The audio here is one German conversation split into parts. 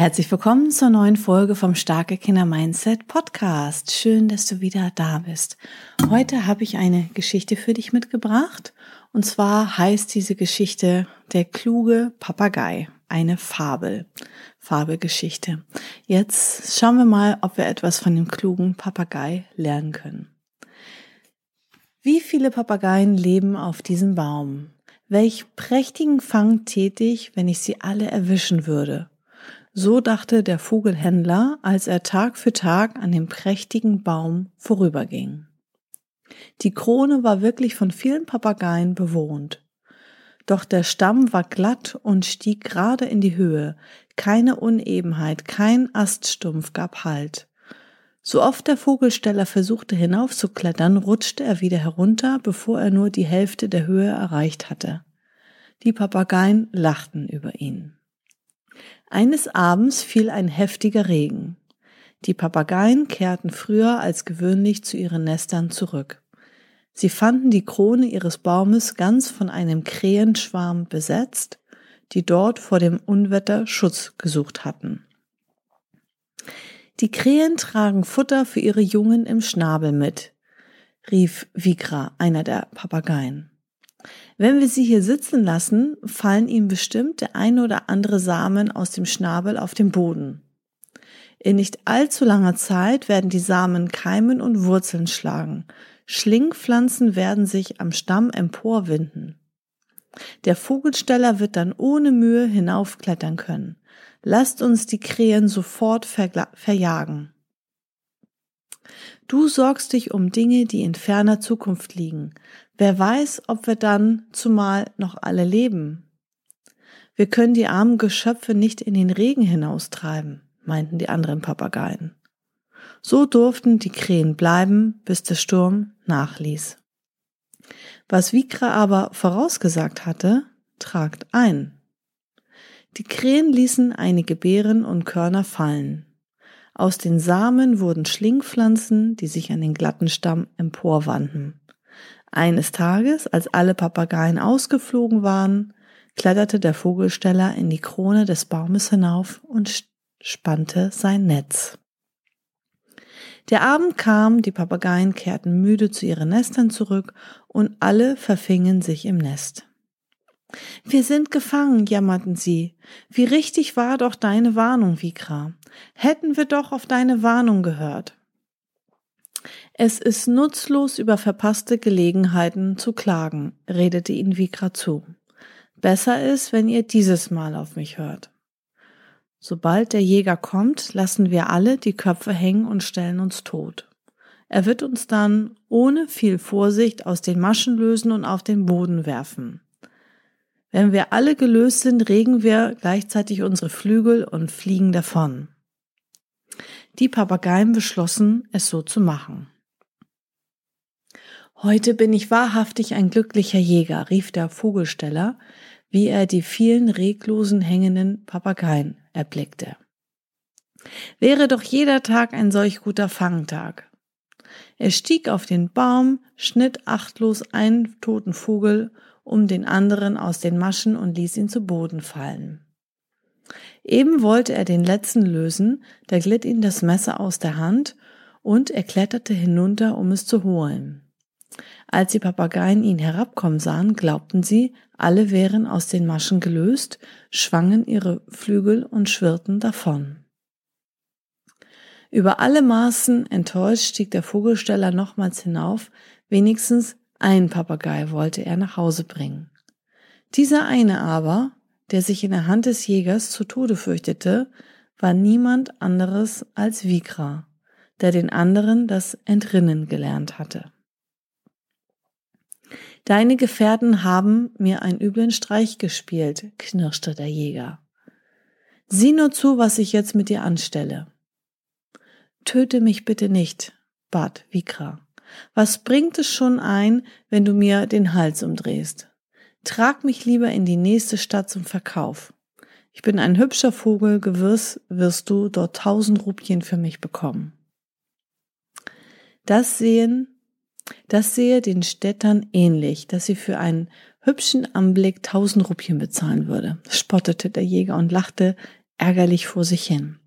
Herzlich willkommen zur neuen Folge vom Starke Kinder Mindset Podcast. Schön, dass du wieder da bist. Heute habe ich eine Geschichte für dich mitgebracht und zwar heißt diese Geschichte Der kluge Papagei eine Fabel, Fabelgeschichte. Jetzt schauen wir mal, ob wir etwas von dem klugen Papagei lernen können. Wie viele Papageien leben auf diesem Baum? Welch prächtigen Fang tätig, wenn ich sie alle erwischen würde. So dachte der Vogelhändler, als er Tag für Tag an dem prächtigen Baum vorüberging. Die Krone war wirklich von vielen Papageien bewohnt. Doch der Stamm war glatt und stieg gerade in die Höhe. Keine Unebenheit, kein Aststumpf gab Halt. So oft der Vogelsteller versuchte hinaufzuklettern, rutschte er wieder herunter, bevor er nur die Hälfte der Höhe erreicht hatte. Die Papageien lachten über ihn. Eines Abends fiel ein heftiger Regen. Die Papageien kehrten früher als gewöhnlich zu ihren Nestern zurück. Sie fanden die Krone ihres Baumes ganz von einem Krähenschwarm besetzt, die dort vor dem Unwetter Schutz gesucht hatten. Die Krähen tragen Futter für ihre Jungen im Schnabel mit, rief Vigra, einer der Papageien. Wenn wir sie hier sitzen lassen, fallen ihnen bestimmt der eine oder andere Samen aus dem Schnabel auf den Boden. In nicht allzu langer Zeit werden die Samen keimen und Wurzeln schlagen, Schlingpflanzen werden sich am Stamm emporwinden. Der Vogelsteller wird dann ohne Mühe hinaufklettern können. Lasst uns die Krähen sofort verjagen. Du sorgst dich um Dinge, die in ferner Zukunft liegen. Wer weiß, ob wir dann zumal noch alle leben. Wir können die armen Geschöpfe nicht in den Regen hinaustreiben, meinten die anderen Papageien. So durften die Krähen bleiben, bis der Sturm nachließ. Was Vikra aber vorausgesagt hatte, tragt ein. Die Krähen ließen einige Beeren und Körner fallen. Aus den Samen wurden Schlingpflanzen, die sich an den glatten Stamm emporwanden. Eines Tages, als alle Papageien ausgeflogen waren, kletterte der Vogelsteller in die Krone des Baumes hinauf und spannte sein Netz. Der Abend kam, die Papageien kehrten müde zu ihren Nestern zurück und alle verfingen sich im Nest. Wir sind gefangen, jammerten sie. Wie richtig war doch deine Warnung, Vikra. Hätten wir doch auf deine Warnung gehört. Es ist nutzlos, über verpasste Gelegenheiten zu klagen, redete ihn Vikra zu. Besser ist, wenn ihr dieses Mal auf mich hört. Sobald der Jäger kommt, lassen wir alle die Köpfe hängen und stellen uns tot. Er wird uns dann ohne viel Vorsicht aus den Maschen lösen und auf den Boden werfen. Wenn wir alle gelöst sind, regen wir gleichzeitig unsere Flügel und fliegen davon. Die Papageien beschlossen, es so zu machen. Heute bin ich wahrhaftig ein glücklicher Jäger, rief der Vogelsteller, wie er die vielen reglosen hängenden Papageien erblickte. Wäre doch jeder Tag ein solch guter Fangtag. Er stieg auf den Baum, schnitt achtlos einen toten Vogel um den anderen aus den Maschen und ließ ihn zu Boden fallen. Eben wollte er den letzten lösen, da glitt ihm das Messer aus der Hand und er kletterte hinunter, um es zu holen. Als die Papageien ihn herabkommen sahen, glaubten sie, alle wären aus den Maschen gelöst, schwangen ihre Flügel und schwirrten davon. Über alle Maßen enttäuscht stieg der Vogelsteller nochmals hinauf, wenigstens ein Papagei wollte er nach Hause bringen. Dieser eine aber, der sich in der Hand des Jägers zu Tode fürchtete, war niemand anderes als Vikra, der den anderen das Entrinnen gelernt hatte. Deine Gefährten haben mir einen üblen Streich gespielt, knirschte der Jäger. Sieh nur zu, was ich jetzt mit dir anstelle. Töte mich bitte nicht, bat Vikra. Was bringt es schon ein, wenn du mir den Hals umdrehst? Trag mich lieber in die nächste Stadt zum Verkauf. Ich bin ein hübscher Vogel, gewiss wirst du dort tausend Rupien für mich bekommen. Das sehen, das sehe den Städtern ähnlich, dass sie für einen hübschen Anblick tausend Rupien bezahlen würde, spottete der Jäger und lachte ärgerlich vor sich hin.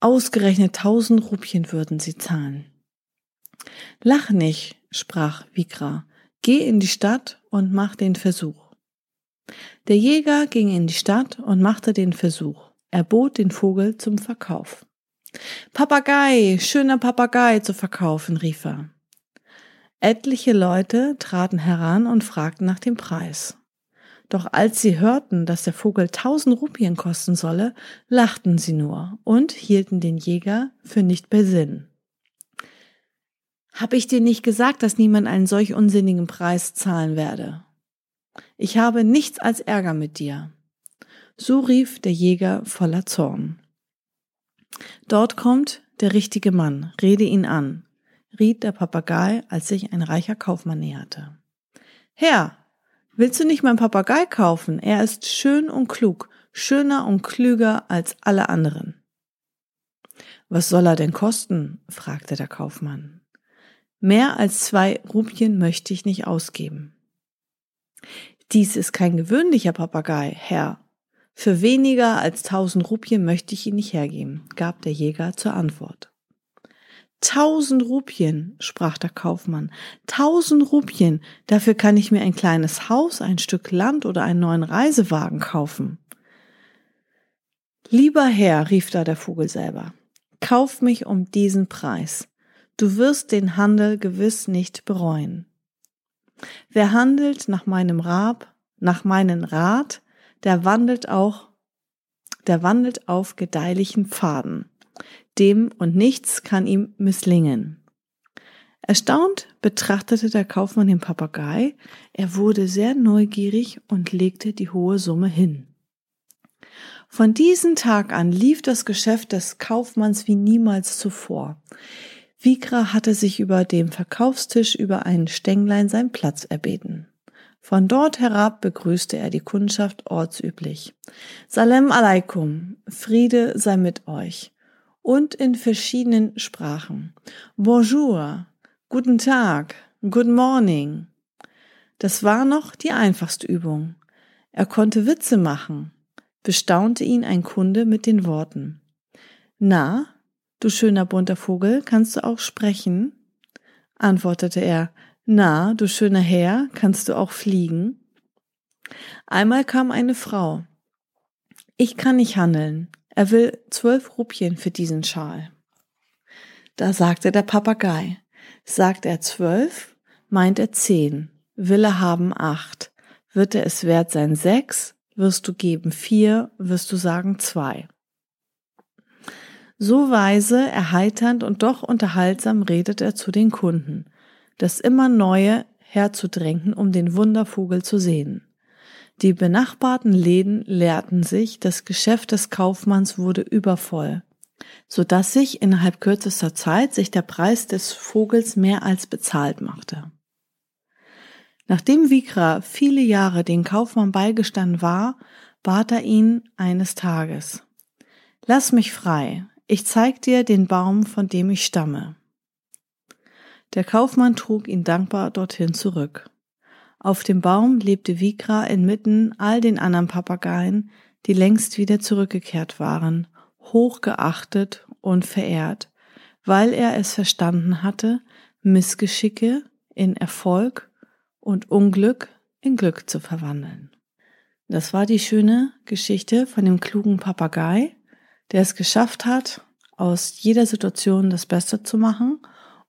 Ausgerechnet tausend Rupien würden sie zahlen. Lach nicht, sprach Vikra. Geh in die Stadt und mach den Versuch. Der Jäger ging in die Stadt und machte den Versuch. Er bot den Vogel zum Verkauf. Papagei, schöner Papagei zu verkaufen, rief er. Etliche Leute traten heran und fragten nach dem Preis. Doch als sie hörten, dass der Vogel tausend Rupien kosten solle, lachten sie nur und hielten den Jäger für nicht bei Sinn. Hab ich dir nicht gesagt, dass niemand einen solch unsinnigen Preis zahlen werde? Ich habe nichts als Ärger mit dir. So rief der Jäger voller Zorn. Dort kommt der richtige Mann, rede ihn an, riet der Papagei, als sich ein reicher Kaufmann näherte. Herr, willst du nicht mein Papagei kaufen? Er ist schön und klug, schöner und klüger als alle anderen. Was soll er denn kosten? fragte der Kaufmann. Mehr als zwei Rupien möchte ich nicht ausgeben. Dies ist kein gewöhnlicher Papagei, Herr. Für weniger als tausend Rupien möchte ich ihn nicht hergeben, gab der Jäger zur Antwort. Tausend Rupien, sprach der Kaufmann, tausend Rupien, dafür kann ich mir ein kleines Haus, ein Stück Land oder einen neuen Reisewagen kaufen. Lieber Herr, rief da der Vogel selber, kauf mich um diesen Preis. Du wirst den Handel gewiss nicht bereuen. Wer handelt nach meinem Rab, nach meinen Rat, der wandelt auch, der wandelt auf gedeihlichen Pfaden. Dem und nichts kann ihm misslingen. Erstaunt betrachtete der Kaufmann den Papagei, er wurde sehr neugierig und legte die hohe Summe hin. Von diesem Tag an lief das Geschäft des Kaufmanns wie niemals zuvor. Vikra hatte sich über dem Verkaufstisch über einen Stänglein seinen Platz erbeten. Von dort herab begrüßte er die Kundschaft ortsüblich. Salem alaikum, Friede sei mit euch. Und in verschiedenen Sprachen. Bonjour, guten Tag, good morning. Das war noch die einfachste Übung. Er konnte Witze machen. Bestaunte ihn ein Kunde mit den Worten. Na, Du schöner bunter Vogel, kannst du auch sprechen? antwortete er, Na, du schöner Herr, kannst du auch fliegen? Einmal kam eine Frau. Ich kann nicht handeln. Er will zwölf Rupien für diesen Schal. Da sagte der Papagei, sagt er zwölf, meint er zehn, will er haben acht, wird er es wert sein sechs, wirst du geben vier, wirst du sagen zwei. So weise, erheiternd und doch unterhaltsam redet er zu den Kunden, das immer Neue herzudrängen, um den Wundervogel zu sehen. Die benachbarten Läden leerten sich, das Geschäft des Kaufmanns wurde übervoll, so dass sich innerhalb kürzester Zeit sich der Preis des Vogels mehr als bezahlt machte. Nachdem Vikra viele Jahre den Kaufmann beigestanden war, bat er ihn eines Tages, Lass mich frei, ich zeig dir den Baum, von dem ich stamme. Der Kaufmann trug ihn dankbar dorthin zurück. Auf dem Baum lebte Vikra inmitten all den anderen Papageien, die längst wieder zurückgekehrt waren, hochgeachtet und verehrt, weil er es verstanden hatte, Missgeschicke in Erfolg und Unglück in Glück zu verwandeln. Das war die schöne Geschichte von dem klugen Papagei, der es geschafft hat, aus jeder Situation das Beste zu machen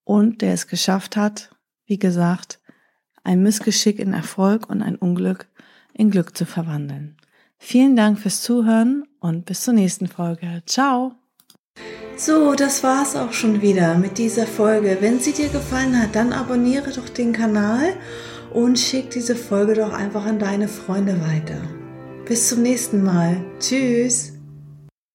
und der es geschafft hat, wie gesagt, ein Missgeschick in Erfolg und ein Unglück in Glück zu verwandeln. Vielen Dank fürs Zuhören und bis zur nächsten Folge. Ciao! So, das war's auch schon wieder mit dieser Folge. Wenn sie dir gefallen hat, dann abonniere doch den Kanal und schick diese Folge doch einfach an deine Freunde weiter. Bis zum nächsten Mal. Tschüss!